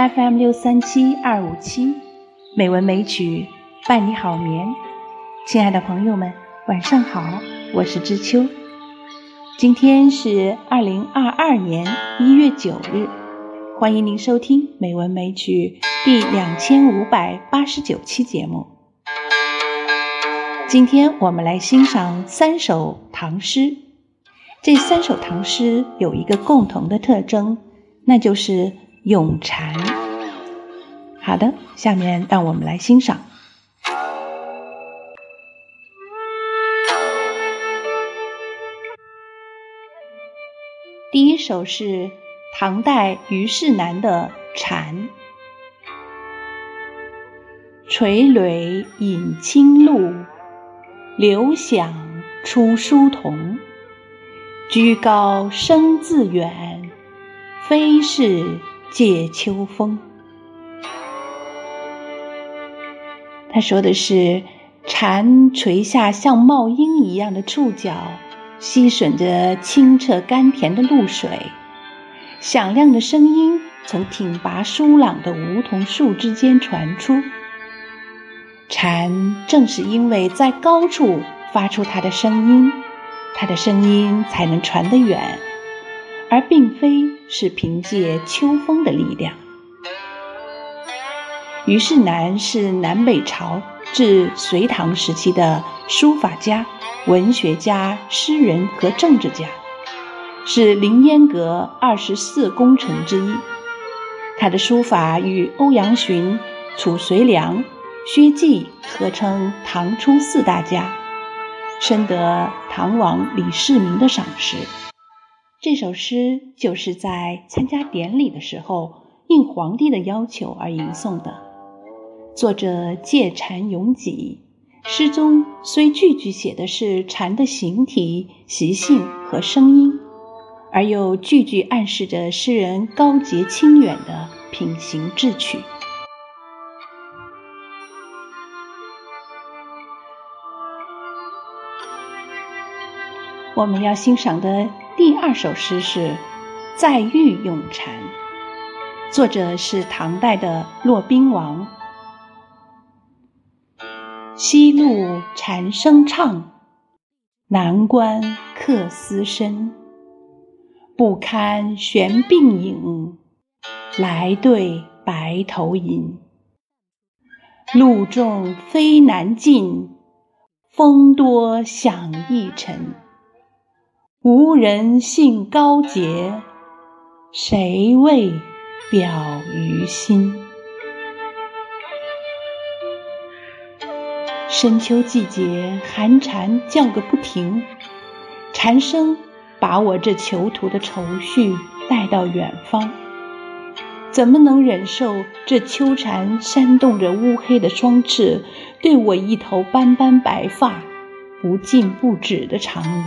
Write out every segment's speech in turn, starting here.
FM 六三七二五七，美文美曲伴你好眠。亲爱的朋友们，晚上好，我是知秋。今天是二零二二年一月九日，欢迎您收听《美文美曲》第两千五百八十九期节目。今天我们来欣赏三首唐诗，这三首唐诗有一个共同的特征，那就是咏蝉。好的，下面让我们来欣赏。第一首是唐代虞世南的《蝉》：垂緌饮清露，流响出疏桐。居高声自远，非是藉秋风。他说的是蝉垂下像帽缨一样的触角。吸吮着清澈甘甜的露水，响亮的声音从挺拔疏朗的梧桐树之间传出。蝉正是因为在高处发出它的声音，它的声音才能传得远，而并非是凭借秋风的力量。虞世南是南北朝至隋唐时期的书法家。文学家、诗人和政治家，是凌烟阁二十四功臣之一。他的书法与欧阳询、褚遂良、薛稷合称唐初四大家，深得唐王李世民的赏识。这首诗就是在参加典礼的时候，应皇帝的要求而吟诵的。作者借禅咏己。诗中虽句句写的是蝉的形体、习性和声音，而又句句暗示着诗人高洁清远的品行志趣。我们要欣赏的第二首诗是《在狱咏蝉》，作者是唐代的骆宾王。西路蝉声唱，南关客思深。不堪悬鬓影，来对白头吟。路重飞难进，风多响易沉。无人信高洁，谁为表于心？深秋季节，寒蝉叫个不停，蝉声把我这囚徒的愁绪带到远方。怎么能忍受这秋蝉扇动着乌黑的双翅，对我一头斑斑白发不尽不止的长吟？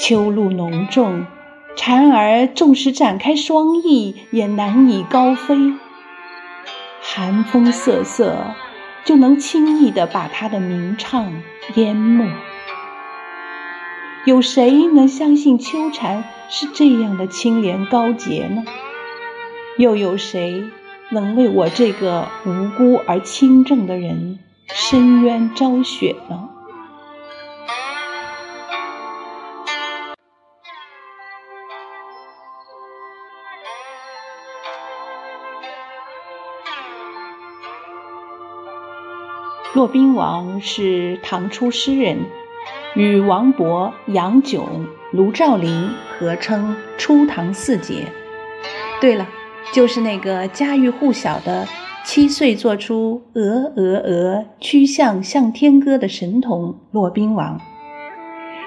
秋露浓重，蝉儿纵使展开双翼，也难以高飞。寒风瑟瑟。就能轻易地把他的鸣唱淹没。有谁能相信秋蝉是这样的清廉高洁呢？又有谁能为我这个无辜而清正的人伸冤昭雪呢？骆宾王是唐初诗人，与王勃、杨炯、卢照邻合称初唐四杰。对了，就是那个家喻户晓的七岁做出《鹅鹅鹅，曲项向天歌》的神童骆宾王。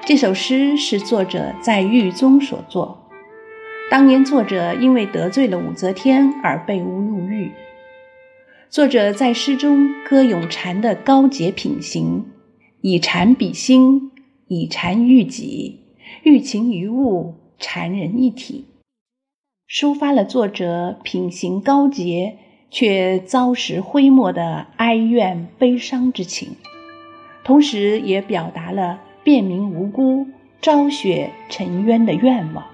这首诗是作者在狱中所作。当年作者因为得罪了武则天而被诬入狱。作者在诗中歌咏蝉的高洁品行，以蝉比心，以蝉喻己，寓情于物，蝉人一体，抒发了作者品行高洁却遭时灰墨的哀怨悲伤之情，同时也表达了辨明无辜、昭雪沉冤的愿望。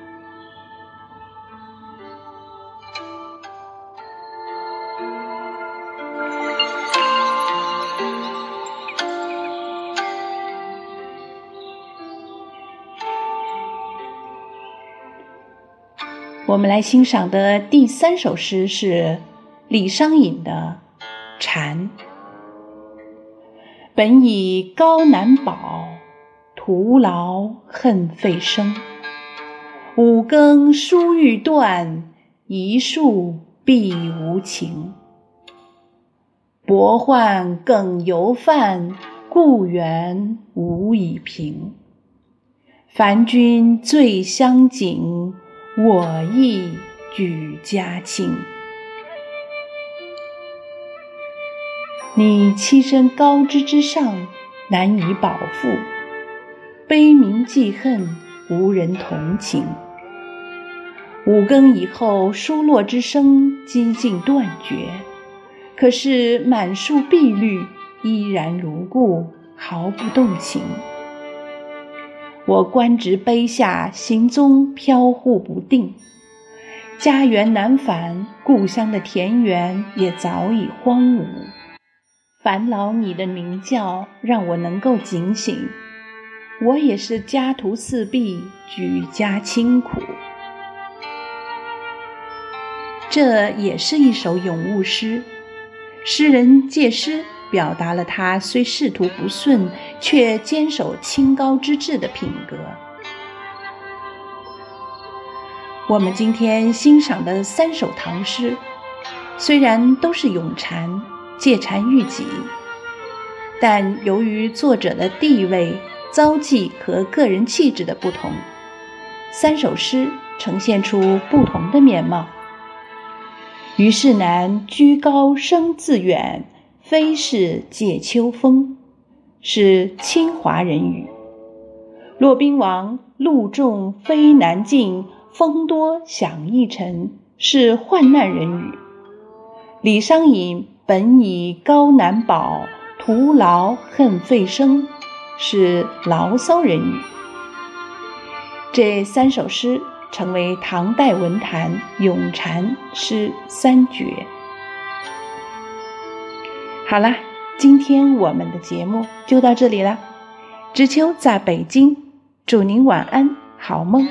我们来欣赏的第三首诗是李商隐的《蝉》。本以高难保，徒劳恨费声。五更疏欲断，一树碧无情。薄宦更犹泛，故园无以平。凡君最相景。我亦举家亲。你栖身高枝之上，难以保复；悲鸣记恨，无人同情。五更以后，疏落之声几近断绝，可是满树碧绿，依然如故，毫不动情。我官职卑下，行踪飘忽不定，家园难返，故乡的田园也早已荒芜。烦劳你的鸣叫，让我能够警醒。我也是家徒四壁，举家清苦。这也是一首咏物诗，诗人借诗。表达了他虽仕途不顺，却坚守清高之志的品格。我们今天欣赏的三首唐诗，虽然都是咏蝉、借蝉喻己，但由于作者的地位、遭际和个人气质的不同，三首诗呈现出不同的面貌。虞世南居高声自远。非是藉秋风，是清华人语；骆宾王路重飞难进，风多响易沉，是患难人语；李商隐本以高难保，徒劳恨费声，是牢骚人语。这三首诗成为唐代文坛咏蝉诗三绝。好啦，今天我们的节目就到这里了。知秋在北京，祝您晚安，好梦。